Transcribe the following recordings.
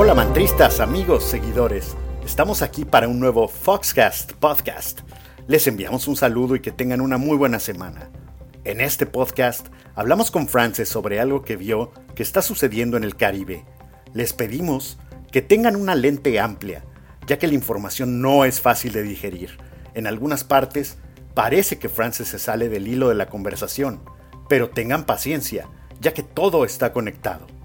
Hola mantristas, amigos, seguidores. Estamos aquí para un nuevo Foxcast podcast. Les enviamos un saludo y que tengan una muy buena semana. En este podcast hablamos con Frances sobre algo que vio que está sucediendo en el Caribe. Les pedimos que tengan una lente amplia, ya que la información no es fácil de digerir. En algunas partes parece que Frances se sale del hilo de la conversación, pero tengan paciencia, ya que todo está conectado.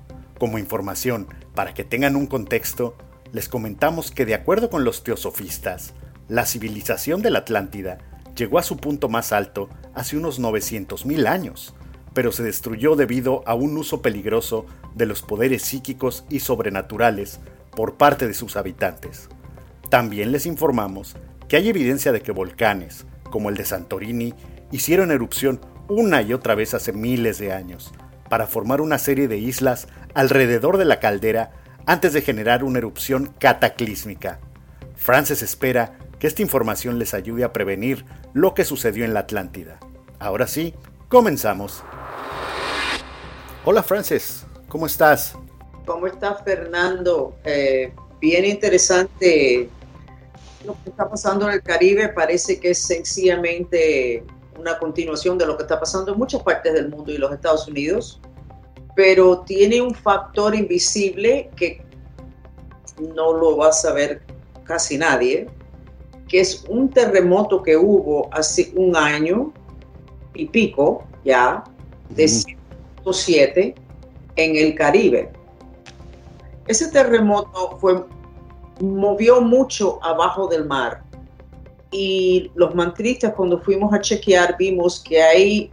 Como información, para que tengan un contexto, les comentamos que de acuerdo con los teosofistas, la civilización de la Atlántida llegó a su punto más alto hace unos 900.000 años, pero se destruyó debido a un uso peligroso de los poderes psíquicos y sobrenaturales por parte de sus habitantes. También les informamos que hay evidencia de que volcanes, como el de Santorini, hicieron erupción una y otra vez hace miles de años, para formar una serie de islas alrededor de la caldera antes de generar una erupción cataclísmica. Frances espera que esta información les ayude a prevenir lo que sucedió en la Atlántida. Ahora sí, comenzamos. Hola Frances, ¿cómo estás? ¿Cómo estás Fernando? Eh, bien interesante lo que está pasando en el Caribe. Parece que es sencillamente una continuación de lo que está pasando en muchas partes del mundo y los Estados Unidos pero tiene un factor invisible que no lo va a saber casi nadie, que es un terremoto que hubo hace un año y pico ya, de 107 en el Caribe. Ese terremoto fue, movió mucho abajo del mar y los mantristas cuando fuimos a chequear vimos que hay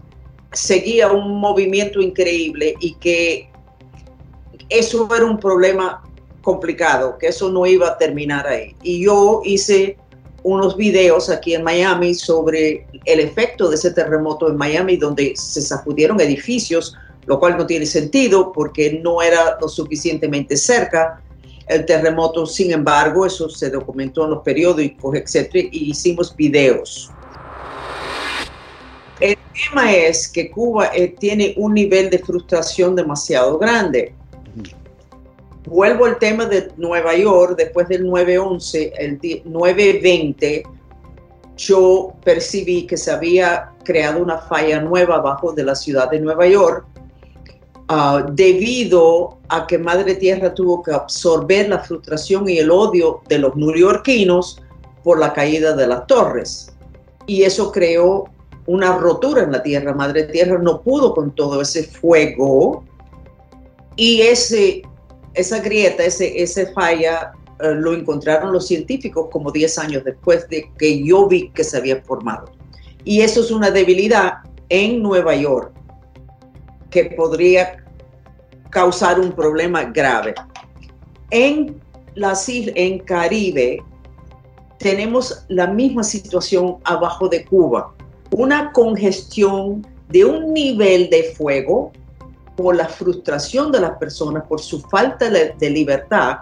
seguía un movimiento increíble y que eso era un problema complicado, que eso no iba a terminar ahí. Y yo hice unos videos aquí en Miami sobre el efecto de ese terremoto en Miami, donde se sacudieron edificios, lo cual no tiene sentido porque no era lo suficientemente cerca el terremoto. Sin embargo, eso se documentó en los periódicos, etcétera, y hicimos videos. El tema es que Cuba eh, tiene un nivel de frustración demasiado grande. Vuelvo al tema de Nueva York, después del 9-11, el 9-20, yo percibí que se había creado una falla nueva abajo de la ciudad de Nueva York ah, debido a que Madre Tierra tuvo que absorber la frustración y el odio de los neoyorquinos por la caída de las torres. Y eso creó una rotura en la tierra. Madre Tierra no pudo con todo ese fuego y ese, esa grieta, ese, ese falla, eh, lo encontraron los científicos como 10 años después de que yo vi que se había formado. Y eso es una debilidad en Nueva York que podría causar un problema grave. En las en Caribe tenemos la misma situación abajo de Cuba una congestión de un nivel de fuego por la frustración de las personas, por su falta de libertad,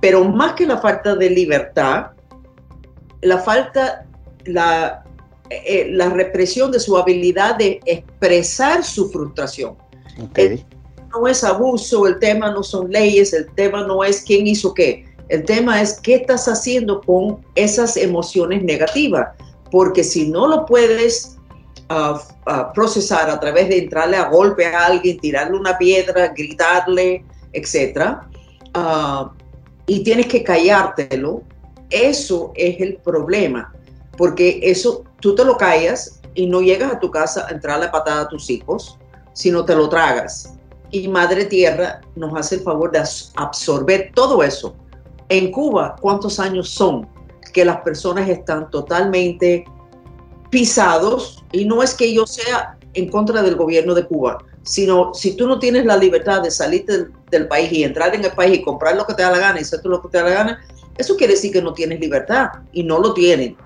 pero más que la falta de libertad, la falta, la, eh, la represión de su habilidad de expresar su frustración. El no es abuso, el tema no son leyes, el tema no es quién hizo qué, el tema es qué estás haciendo con esas emociones negativas porque si no lo puedes ah, ah, procesar a través de entrarle a golpe a alguien, tirarle una piedra, gritarle, etc., ah, y tienes que callártelo, eso es el problema, porque eso tú te lo callas y no llegas a tu casa a entrarle a patada a tus hijos, sino te lo tragas. Y Madre Tierra nos hace el favor de absorber todo eso. En Cuba, ¿cuántos años son? Que las personas están totalmente pisados y no es que yo sea en contra del gobierno de Cuba, sino si tú no tienes la libertad de salir del, país y entrar en el país y comprar lo que te da la gana y hacer lo que te da la gana, eso quiere decir que no tienes libertad y no lo tienen.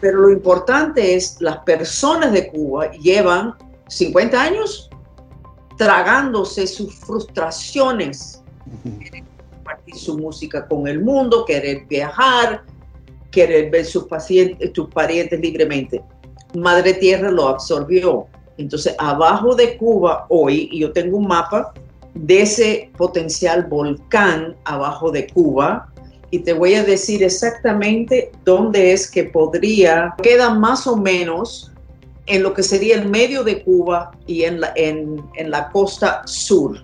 Pero lo importante es, las personas de Cuba llevan 50 años tragándose sus frustraciones compartir su música con el mundo, querer viajar, querer ver sus pacientes, tus parientes libremente. Madre Tierra lo absorbió. Entonces, abajo de Cuba hoy, y yo tengo un mapa de ese potencial volcán abajo de Cuba y te voy a decir exactamente dónde es que podría, queda más o menos en lo que sería el medio de Cuba y en la, en, en la costa sur.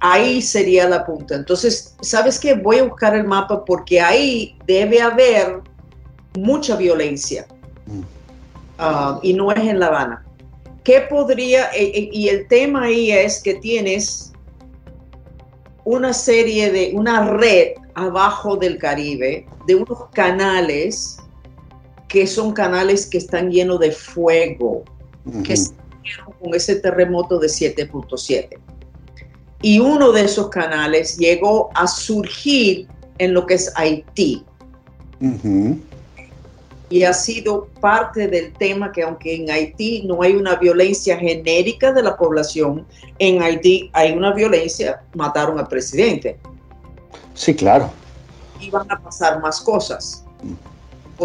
Ahí sería la punta. Entonces, ¿sabes qué? Voy a buscar el mapa porque ahí debe haber mucha violencia. Mm. Ah, y no es en La Habana. ¿Qué podría, e, e, y el tema ahí es que tienes una serie de, una red abajo del Caribe, de unos canales que son canales que están llenos de fuego, que se con ese terremoto de 7.7. Y uno de esos canales llegó a surgir en lo que es Haití y ha sido parte del tema que aunque en Haití no hay una violencia genérica de la población, en Haití hay una violencia, mataron al presidente. Sí, claro. Y van a pasar más cosas.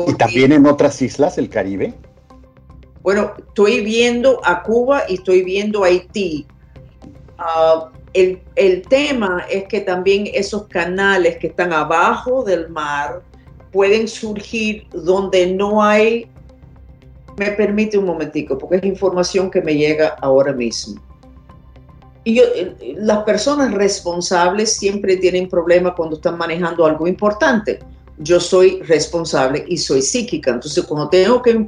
¿Y también en otras islas del Caribe? Bueno, estoy viendo a Cuba y estoy viendo a Haití. Ah, el, tema es que también esos canales que están abajo del mar, pueden surgir donde no hay, me permite un momentico, porque es información que me llega ahora mismo. Y eh, las personas responsables siempre tienen problemas cuando están manejando algo importante. Yo soy responsable y soy psíquica, entonces cuando tengo que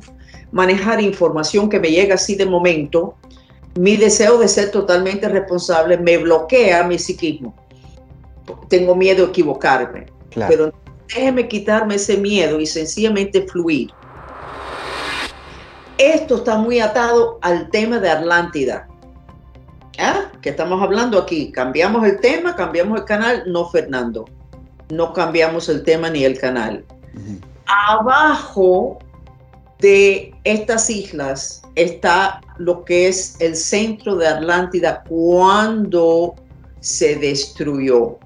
manejar información que me llega así de momento, mi deseo de ser totalmente responsable me bloquea mi psiquismo. Tengo miedo a equivocarme, claro. pero déjeme quitarme ese miedo y sencillamente fluir. Esto está muy atado al tema de Atlántida. ¿Ah? ¿Qué estamos hablando aquí? Cambiamos el tema, cambiamos el canal. No, Fernando. No cambiamos el tema ni el canal. Abajo de estas islas está lo que es el centro de Atlántida cuando se destruyó.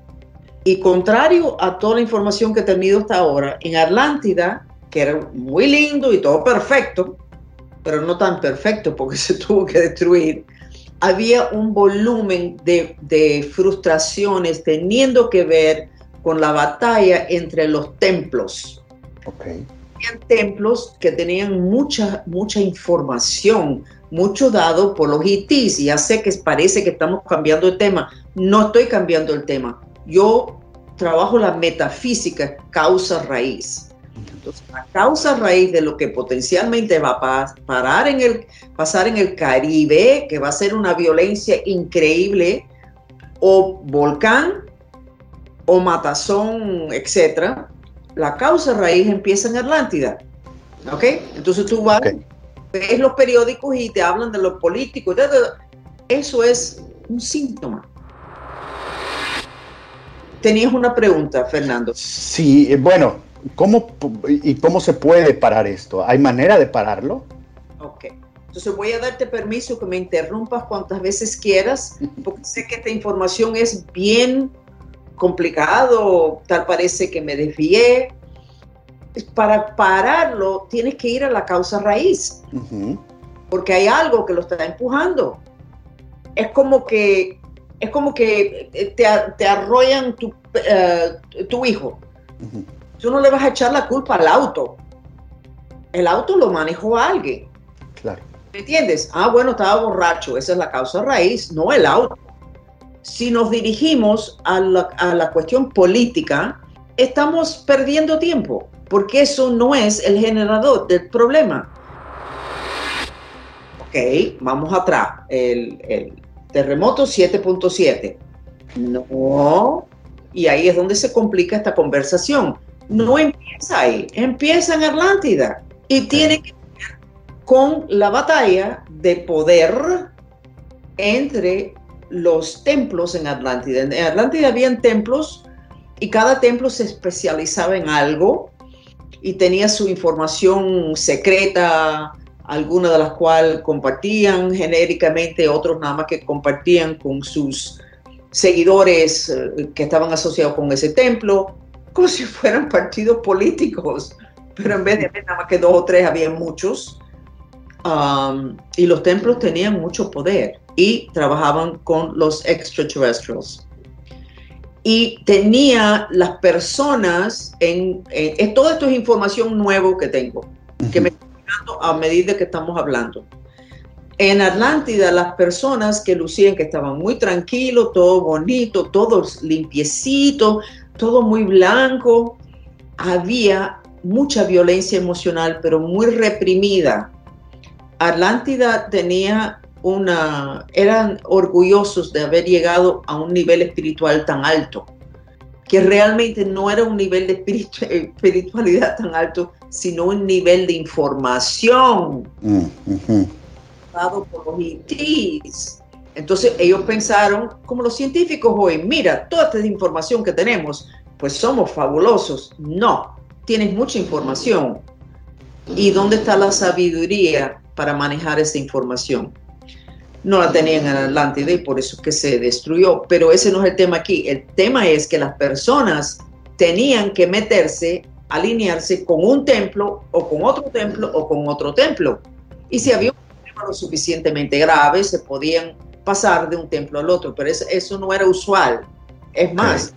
Y contrario a toda la información que he tenido hasta ahora, en Atlántida, que era muy lindo y todo perfecto, pero no tan perfecto porque se tuvo que destruir, había un volumen de, frustraciones teniendo que ver con la batalla entre los templos. Okay. Habían templos que tenían mucha, mucha información, mucho dado por los hitis. Ya sé que parece que estamos cambiando el tema. No estoy cambiando el tema. Yo trabajo la metafísica causa raíz. Entonces, la causa raíz de lo que potencialmente va a parar en el, pasar en el Caribe, que va a ser una violencia increíble, o volcán, o matazón, etcétera, la causa raíz empieza en Atlántida. ¿Ok? Entonces tú vas, ves los periódicos y te hablan de los políticos. Eso es un síntoma. Tenías una pregunta, Fernando. Sí, eh, bueno, ¿cómo y cómo se puede parar esto? ¿Hay manera de pararlo? Ok. Entonces voy a darte permiso que me interrumpas cuantas veces quieras, porque sé que esta información es bien complicado, tal parece que me desvié. Para pararlo tienes que ir a la causa raíz, porque hay algo que lo está empujando. Es como que es como que eh, te, arrollan tu, eh, tu hijo. Tú no le vas a echar la culpa al auto. El auto lo manejó alguien. Claro. ¿Me entiendes? Ah, bueno, estaba borracho. Esa es la causa raíz, no el auto. Si nos dirigimos a la, a la cuestión política, estamos perdiendo tiempo, porque eso no es el generador del problema. Ok, vamos atrás. El, el, terremoto 7.7. No. Y ahí es donde se complica esta conversación. No empieza ahí, empieza en Atlántida y tiene que ver con la batalla de poder entre los templos en Atlántida. En Atlántida habían templos y cada templo se especializaba en algo y tenía su información secreta, algunas de las cuales compartían genéricamente, otros nada más que compartían con sus seguidores eh, que estaban asociados con ese templo, como si fueran partidos políticos, pero en vez de nada más que dos o tres, había muchos. Um, y los templos tenían mucho poder y trabajaban con los extraterrestres. Y tenía las personas, en, todo esto es información nueva que tengo, que me estoy dando a medida que estamos hablando. En Atlántida, las personas que lucían que estaban muy tranquilos, todo bonito, todo limpiecito, todo muy blanco, había mucha violencia emocional, pero muy reprimida. Atlántida tenía una, eran orgullosos de haber llegado a un nivel espiritual tan alto, que realmente no era un nivel de espiritualidad tan alto, sino un nivel de información mm, dado por los ETs. Entonces ellos pensaron, como los científicos hoy, mira, toda esta información que tenemos, pues somos fabulosos. No, tienes mucha información. ¿Y dónde está la sabiduría para manejar esa información? No la tenían en Atlántida y por eso que se destruyó. Pero ese no es el tema aquí. El tema es que las personas tenían que meterse, alinearse con un templo o con otro templo o con otro templo. Y si había un problema lo suficientemente grave, se podían pasar de un templo al otro, pero eso, no era usual. Es más,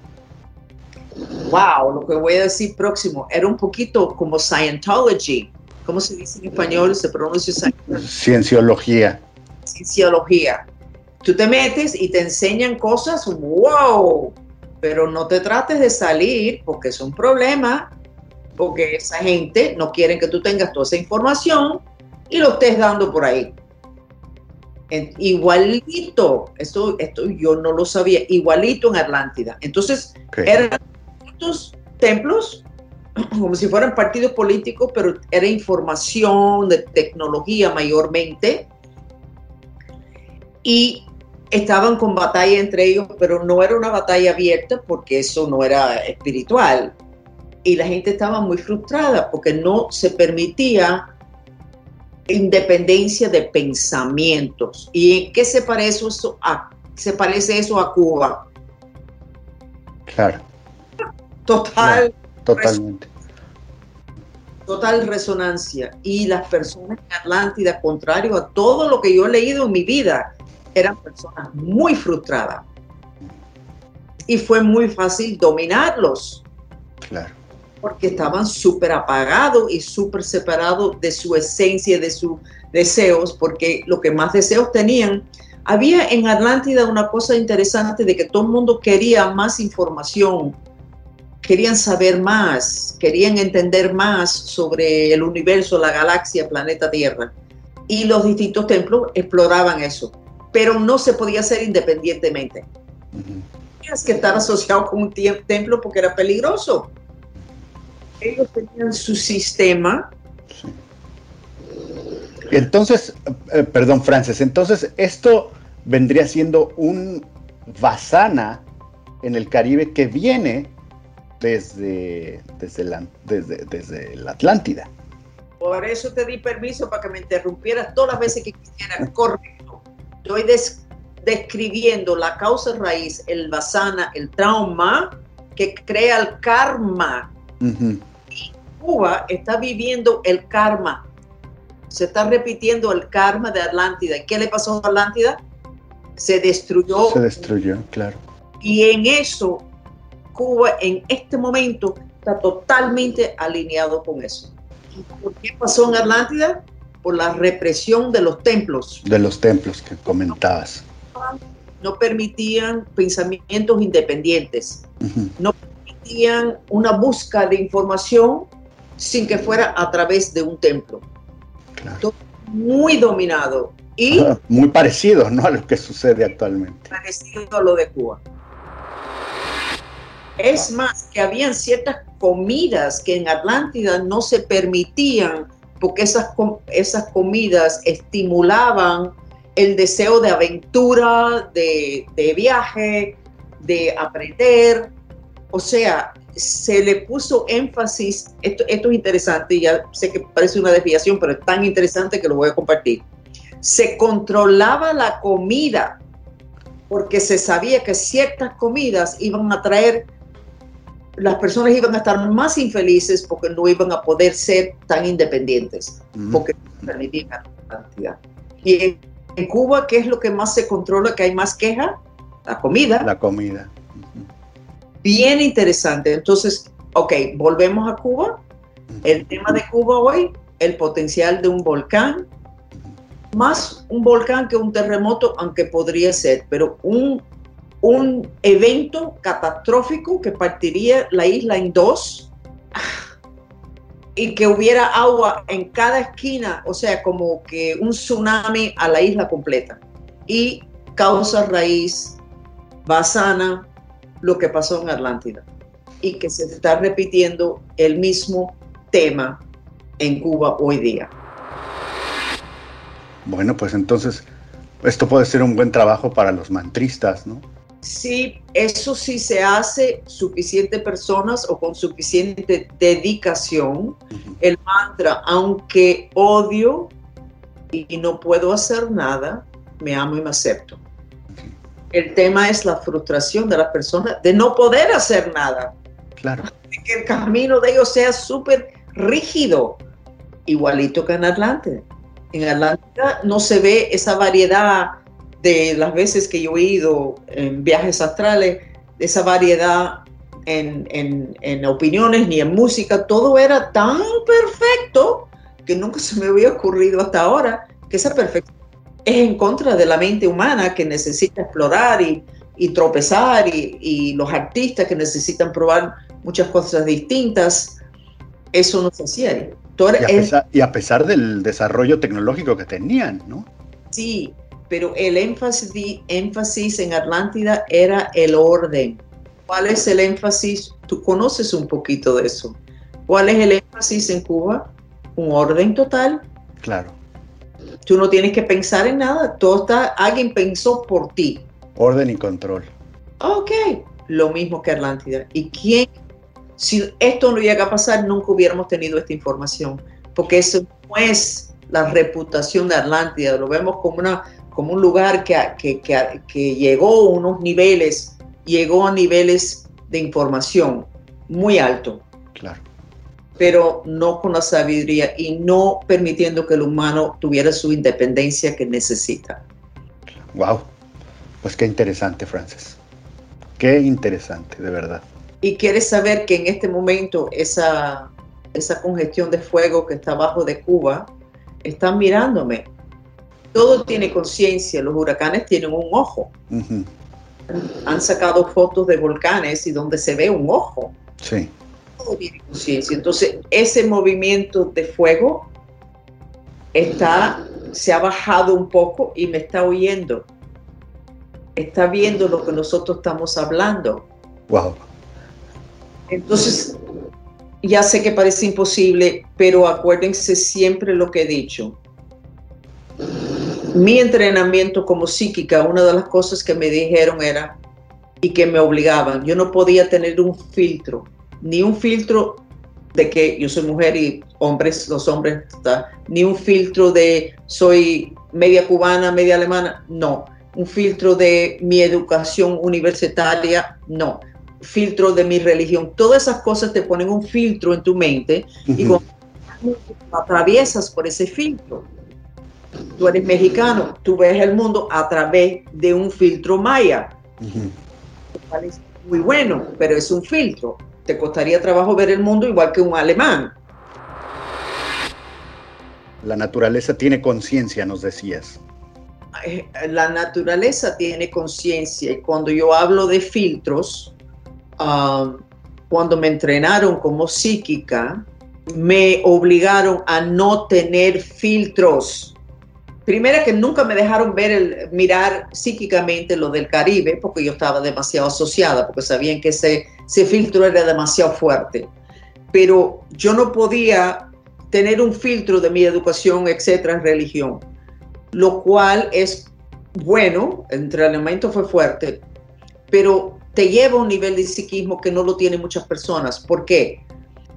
wow, lo que voy a decir próximo, era un poquito como Scientology. ¿Cómo se dice en español? Se pronuncia Cienciología. Cienciología. Tú te metes y te enseñan cosas, wow, pero no te trates de salir porque es un problema, porque esa gente no quiere que tú tengas toda esa información y lo estés dando por ahí. igualito, esto, esto yo no lo sabía, igualito en Atlántida. Entonces, eran estos templos como si fueran partidos políticos, pero era información de tecnología mayormente. Y estaban con batalla entre ellos, pero no era una batalla abierta porque eso no era espiritual. Y la gente estaba muy frustrada porque no se permitía independencia de pensamientos. ¿Y en qué se parece eso a, se parece eso a Cuba? Claro total. Totalmente. Total resonancia. Y las personas en Atlántida, contrario a todo lo que yo he leído en mi vida, eran personas muy frustradas. Y fue muy fácil dominarlos. Claro. Porque estaban súper apagados y súper separados de su esencia, de sus deseos, porque lo que más deseos tenían había en Atlántida una cosa interesante de que todo el mundo quería más información, querían saber más, querían entender más sobre el universo, la galaxia, planeta Tierra. Y los distintos templos exploraban eso, pero no se podía hacer independientemente. Tenías que estar asociado con un templo porque era peligroso. Ellos tenían su sistema. Entonces, eh, perdón, Frances, entonces esto vendría siendo un Vasana en el Caribe que viene desde, desde, la, desde, desde la Atlántida. Por eso te di permiso para que me interrumpieras todas las veces que quisieras. Correcto. Estoy describiendo la causa raíz, el basana, el trauma que crea el karma. Cuba está viviendo el karma. Se está repitiendo el karma de Atlántida. ¿Y qué le pasó a Atlántida? Se destruyó. Se destruyó, claro. Y en eso Cuba en este momento está totalmente alineado con eso. ¿Por qué pasó en Atlántida? Por la represión de los templos. De los templos que comentabas. No permitían pensamientos independientes. No permitían una búsqueda de información sin que fuera a través de un templo. muy dominado. Y muy parecido ¿no? a lo que sucede actualmente. Parecido a lo de Cuba. Es más, que habían ciertas comidas que en Atlántida no se permitían porque esas, esas comidas estimulaban el deseo de aventura, de, viaje, de aprender. O sea, se le puso énfasis, esto, esto es interesante, ya sé que parece una desviación, pero es tan interesante que lo voy a compartir. Se controlaba la comida porque se sabía que ciertas comidas iban a traer las personas iban a estar más infelices porque no iban a poder ser tan independientes, porque no permitían. Atlántida. Y en, Cuba, ¿qué es lo que más se controla, que hay más queja? La comida. La comida. Bien interesante. Entonces, ok, volvemos a Cuba. El tema de Cuba hoy, el potencial de un volcán, más un volcán que un terremoto, aunque podría ser, pero un, un evento catastrófico que partiría la isla en dos y que hubiera agua en cada esquina, o sea, como que un tsunami a la isla completa. Y causa raíz, basana, lo que pasó en Atlántida. Y que se está repitiendo el mismo tema en Cuba hoy día. Bueno, pues entonces esto puede ser un buen trabajo para los mantristas, ¿no? Sí, eso sí se hace suficiente personas o con suficiente dedicación. El mantra, aunque odio y no puedo hacer nada, me amo y me acepto. El tema es la frustración de las personas de no poder hacer nada. Claro. que el camino de ellos sea súper rígido, igualito que en Atlante. En Atlanta no se ve esa variedad de las veces que yo he ido en viajes astrales, esa variedad en, en, opiniones ni en música, todo era tan perfecto que nunca se me había ocurrido hasta ahora que esa perfección es en contra de la mente humana que necesita explorar y, y tropezar y, y, los artistas que necesitan probar muchas cosas distintas. Eso no se hacía. Y a, pesar, y a pesar del desarrollo tecnológico que tenían, ¿no? Sí, pero el énfasis, énfasis en Atlántida era el orden. ¿Cuál es el énfasis? Tú conoces un poquito de eso. ¿Cuál es el énfasis en Cuba? Un orden total. Claro. Tú no tienes que pensar en nada. Todo está, alguien pensó por ti. Orden y control. Ok, lo mismo que Atlántida. ¿Y quién si esto no llega a pasar, nunca hubiéramos tenido esta información, porque eso no es la reputación de Atlántida, lo vemos como, una, como un lugar que, que, que, llegó a unos niveles, llegó a niveles de información muy alto. Claro. Pero no con la sabiduría y no permitiendo que el humano tuviera su independencia que necesita. Wow, pues qué interesante, Francis. Qué interesante, de verdad y quieres saber que en este momento esa, esa congestión de fuego que está abajo de Cuba, están mirándome. Todo tiene conciencia, los huracanes tienen un ojo. Han sacado fotos de volcanes y donde se ve un ojo. Sí. Todo tiene conciencia. Entonces, ese movimiento de fuego está, se ha bajado un poco y me está oyendo. Está viendo lo que nosotros estamos hablando. Wow. Entonces, ya sé que parece imposible, pero acuérdense siempre lo que he dicho. Mi entrenamiento como psíquica, una de las cosas que me dijeron era, y que me obligaban, yo no podía tener un filtro, ni un filtro de que yo soy mujer y hombres, los hombres, ni un filtro de soy media cubana, media alemana, no. Un filtro de mi educación universitaria, no filtro de mi religión. Todas esas cosas te ponen un filtro en tu mente y cuando atraviesas por ese filtro. Tú eres mexicano, tú ves el mundo a través de un filtro maya. Es muy bueno, pero es un filtro. Te costaría trabajo ver el mundo igual que un alemán. La naturaleza tiene conciencia, nos decías. Eh, la naturaleza tiene conciencia y cuando yo hablo de filtros, Um, cuando me entrenaron como psíquica, me obligaron a no tener filtros. Primero que nunca me dejaron ver el, mirar psíquicamente lo del Caribe, porque yo estaba demasiado asociada, porque sabían que ese, ese filtro era demasiado fuerte. Pero yo no podía tener un filtro de mi educación, etcétera, en religión, lo cual es bueno, el entrenamiento fue fuerte, pero te lleva a un nivel de psiquismo que no lo tienen muchas personas. ¿Por qué?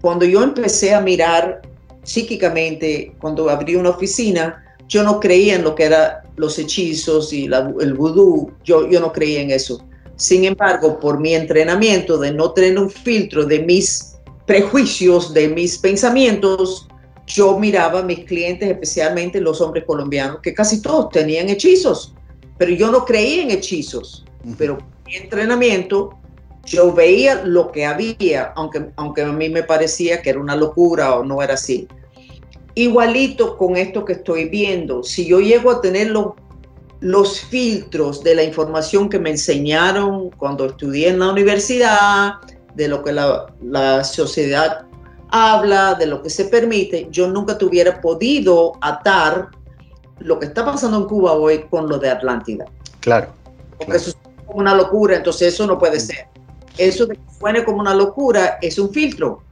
Cuando yo empecé a mirar psíquicamente, cuando abrí una oficina, yo no creía en lo que eran los hechizos y el vudú, yo, yo no creía en eso. Sin embargo, por mi entrenamiento de no tener un filtro de mis prejuicios, de mis pensamientos, yo miraba a mis clientes, especialmente los hombres colombianos, que casi todos tenían hechizos, pero yo no creía en hechizos. Pero mi entrenamiento, yo veía lo que había, aunque, aunque a mí me parecía que era una locura o no era así. Igualito con esto que estoy viendo, si yo llego a tener los, los filtros de la información que me enseñaron cuando estudié en la universidad, de lo que la, la sociedad habla, de lo que se permite, yo nunca tuviera podido atar lo que está pasando en Cuba hoy con lo de Atlántida. Claro. Porque eso es como una locura, entonces eso no puede ser. Eso de que suene como una locura es un filtro.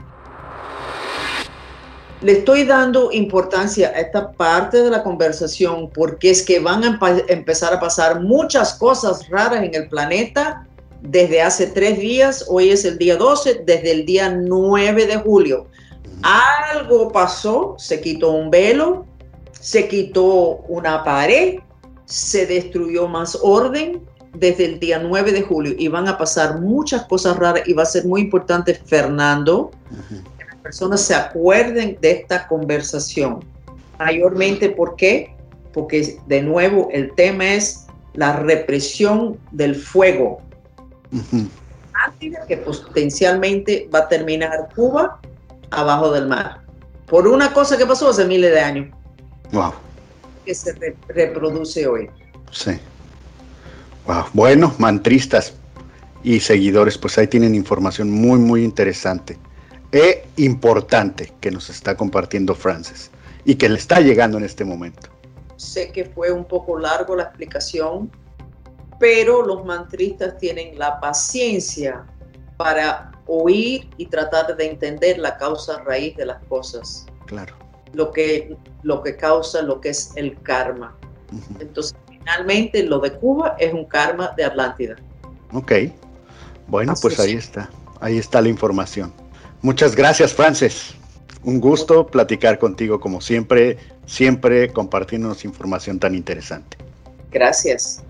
Le estoy dando importancia a esta parte de la conversación porque es que van a empezar a pasar muchas cosas raras en el planeta desde hace tres días, hoy es el día 12, desde el día 9 de julio. Algo pasó, se quitó un velo, se quitó una pared, se destruyó más orden desde el día 9 de julio. Y van a pasar muchas cosas raras y va a ser muy importante, Fernando, personas se acuerden de esta conversación. Mayormente, ¿por qué? Porque de nuevo el tema es la represión del fuego que potencialmente va a terminar Cuba abajo del mar. Por una cosa que pasó hace miles de años. Wow. Que se reproduce hoy. Sí. Wow. Bueno, mantristas y seguidores, pues ahí tienen información muy, muy interesante e importante que nos está compartiendo Francis y que le está llegando en este momento. Sé que fue un poco largo la explicación, pero los mantristas tienen la paciencia para oír y tratar de entender la causa raíz de las cosas. Claro. Lo que, lo que causa lo que es el karma. Entonces, finalmente, lo de Cuba es un karma de Atlántida. Ok. Bueno, pues ahí está. Ahí está la información. Muchas gracias, Frances. Un gusto platicar contigo como siempre, siempre compartiéndonos información tan interesante. Gracias.